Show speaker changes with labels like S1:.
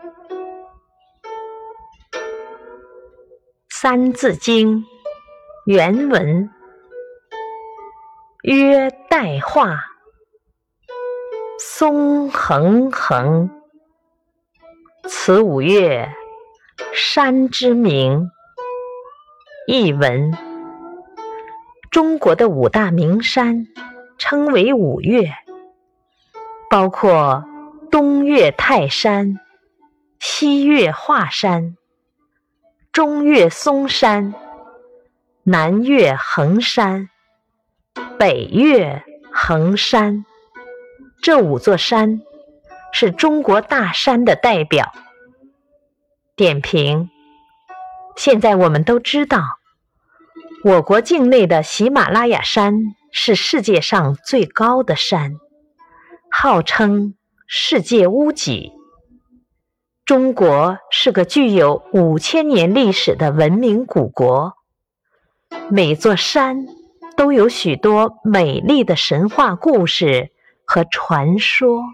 S1: 《三字经》原文：曰代化，松横横。此五岳，山之名。译文：中国的五大名山称为五岳，包括东岳泰山、西岳华山。中岳嵩山，南岳衡山，北岳恒山，这五座山是中国大山的代表。点评：现在我们都知道，我国境内的喜马拉雅山是世界上最高的山，号称世界屋脊。中国是个具有五千年历史的文明古国，每座山都有许多美丽的神话故事和传说。